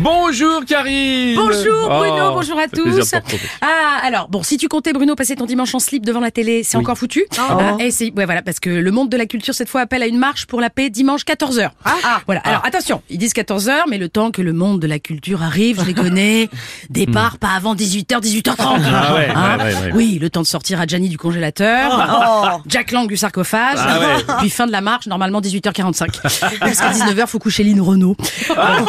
Bonjour Karine Bonjour Bruno, Oh, bonjour à tous. Ah alors bon, si tu comptais Bruno passer ton dimanche en slip devant la télé, c'est encore foutu. Ah, et c'est ouais voilà parce que le monde de la culture cette fois appelle à une marche pour la paix dimanche 14h. Ah. Voilà. Alors attention, ils disent 14h mais le temps que le monde de la culture arrive, je les connais, départ pas avant 18h 18h30. Ah ouais, ouais, ouais, ouais. Oui, le temps de sortir à Gianni du congélateur, Jack Lang du sarcophage, Ah ouais. puis fin de la marche normalement 18h45. Parce qu'à 19h faut coucher Lynn Renault. Alors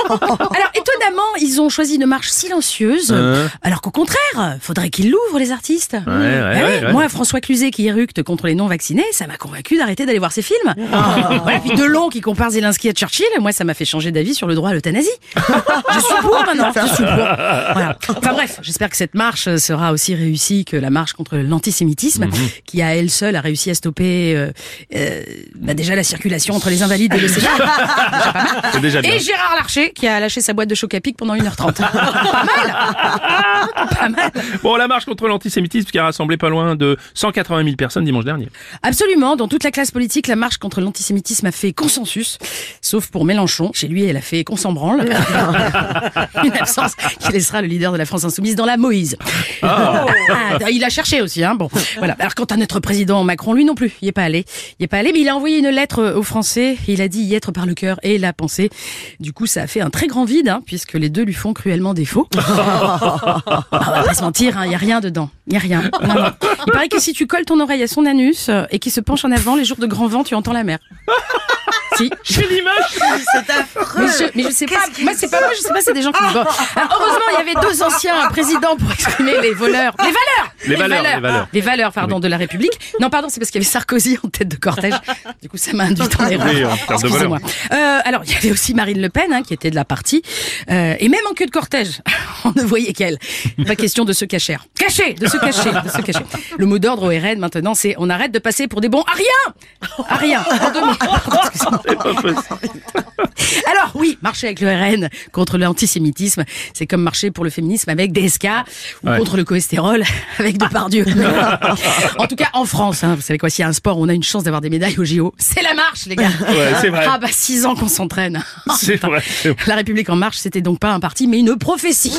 étonnamment, ils ont choisi une marche silencieuse, Hein alors qu'au contraire, faudrait qu'ils l'ouvrent les artistes. ouais, Ah ouais, ouais. Moi, François Cluzet qui éructe contre les non-vaccinés, ça m'a convaincu d'arrêter d'aller voir ses films. Voilà, puis Delon qui compare Zelensky à Churchill, moi ça m'a fait changer d'avis sur le droit à l'euthanasie. je suis pour maintenant, je suis pour. Voilà. Enfin bref, j'espère que cette marche sera aussi réussie que la marche contre l'antisémitisme, Mhm. qui à elle seule a réussi à stopper euh, euh, bah, déjà la circulation entre les invalides et le Sénat. Et Gérard Larcher qui a lâché sa boîte de choc à pic pendant 1h30. pas mal Pas mal Bon, la marche contre l'antisémitisme qui a rassemblé pas loin de 180 000 personnes dimanche dernier. Absolument, dans toute la classe politique, la marche contre l'antisémitisme a fait consensus, sauf pour Mélenchon. Chez lui, elle a fait qu'on s'en branle. Une absence qui laissera le leader de la France insoumise dans la Moïse. Ah, il a cherché aussi, hein. Bon, voilà. Alors quant à notre président Macron, lui non plus, il est pas allé. Il est pas allé, mais il a envoyé une lettre aux Français. Il a dit y être par le cœur et la pensée. Du coup, ça a fait un très grand vide, hein, puisque les deux lui font cruellement défaut. On va pas se mentir, il y a rien dedans. Il y a rien. Non, non. Il paraît que si tu colles ton oreille à son anus euh, et qu'il se penche en avant les jours de grand vent, tu entends la mer. Si. J'ai l'image Mais je, mais je sais pas. Moi, c'est pas moi. Je sais pas. C'est des gens qui. Bon. Alors, heureusement, il y avait deux anciens présidents pour exprimer les voleurs, les valeurs, Les valeurs, les valeurs. les valeurs, pardon, de la République. Non, pardon, c'est parce qu'il y avait Sarkozy en tête de cortège. Du coup, ça m'a induit en erreur. Oui, en. Excusez-moi. Euh, alors, il y avait aussi Marine Le Pen, hein, qui était de la partie, euh, et même en queue de cortège, on ne voyait qu'elle. Pas question de se cacher. Cacher, de se cacher, de se cacher. Le mot d'ordre au RN maintenant, c'est on arrête de passer pour des bons à rien, à rien. Pardon. C'est pas possible. Alors oui, marcher avec le RN contre l'antisémitisme, c'est comme marcher pour le féminisme avec DSK ou Ouais. contre le cholestérol avec Depardieu. en tout cas, en France, hein, vous savez quoi, s'il y a un sport où on a une chance d'avoir des médailles au JO, c'est la marche, les gars. Ouais, c'est vrai. Ah bah six ans qu'on s'entraîne. C'est vrai. c'est vrai. La République en marche, c'était donc pas un parti, mais une prophétie.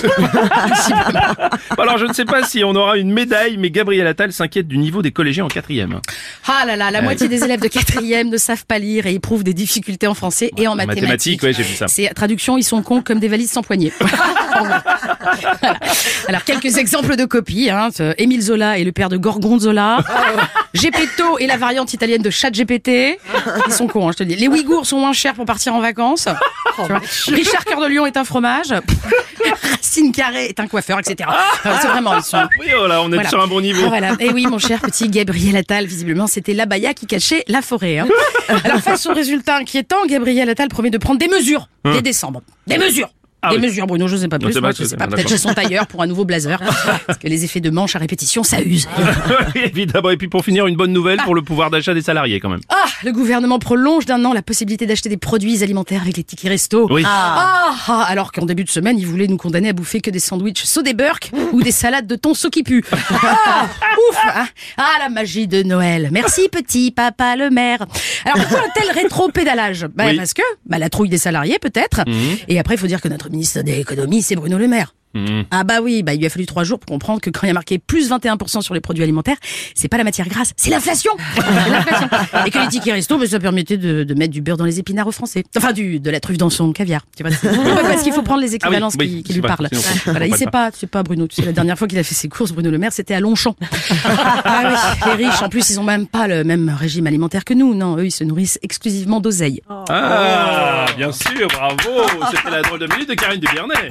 Alors, je ne sais pas si on aura une médaille, mais Gabriel Attal s'inquiète du niveau des collégiens en quatrième. Ah là là, la moitié des élèves de quatrième ne savent pas lire et éprouvent des difficultés en français et en En mathématiques. mathématiques, ouais, ça. C'est traduction, ils sont cons comme des valises sans poignée. Voilà. Alors quelques exemples de copies. Hein. Émile Zola est le père de Gorgonzola. Gepetto est la variante italienne de Chat GPT. Ils sont cons, hein, je te le dis. Les Ouïghours sont moins chers pour partir en vacances. Vois. Richard Cœur de Lion est un fromage. Racine Carré est un coiffeur, etc. Enfin, c'est vraiment, ils sont. Oui, oh là, on est Voilà. sur un bon niveau. Ah, voilà. Et oui, mon cher petit Gabriel Attal, visiblement, c'était l'abaya qui cachait la forêt. hein. Alors, face au résultat inquiétant, Gabriel Attal promet de prendre des mesures dès décembre. Des mesures Ah des oui. mesures, Bruno, je sais pas plus. Moi, je sais pas, peut-être chez son tailleur pour un nouveau blazer. Parce que les effets de manche à répétition, ça use. Évidemment. Et puis pour finir, une bonne nouvelle pour le pouvoir d'achat des salariés quand même. Ah, le gouvernement prolonge d'un an la possibilité d'acheter des produits alimentaires avec les tickets resto. Oui. Ah, ah, alors qu'en début de semaine, ils voulaient nous condamner à bouffer que des sandwichs Sodeberk ou des salades de thon qui pue. Ah, ouf hein. Ah, la magie de Noël. Merci petit papa le maire. Alors pourquoi un tel rétro-pédalage bah, Oui. Parce que bah, la trouille des salariés peut-être. Et après, il faut dire que notre ministre de l'économie, c'est Bruno Le Maire. Mhm. Ah bah oui, bah il lui a fallu trois jours pour comprendre que quand il y a marqué plus 21% sur les produits alimentaires, c'est pas la matière grasse, c'est l'inflation. Et que les tickets resto, bah, ça permettait de, de mettre du beurre dans les épinards aux Français. Enfin, du, de la truffe dans son caviar. Tu vois, parce qu'il faut prendre les équivalences oui, qui, lui pas- parlent. Voilà, il pas sait pas, c'est pas Bruno. Tu sais, la dernière fois qu'il a fait ses courses, Bruno Le Maire, c'était à Longchamp. ah oui, les riches, en plus, ils ont même pas le même régime alimentaire que nous. Non, eux, ils se nourrissent exclusivement d'oseille. Ah, bien sûr, bravo. C'était la drôle de minute de Karine Dubernet.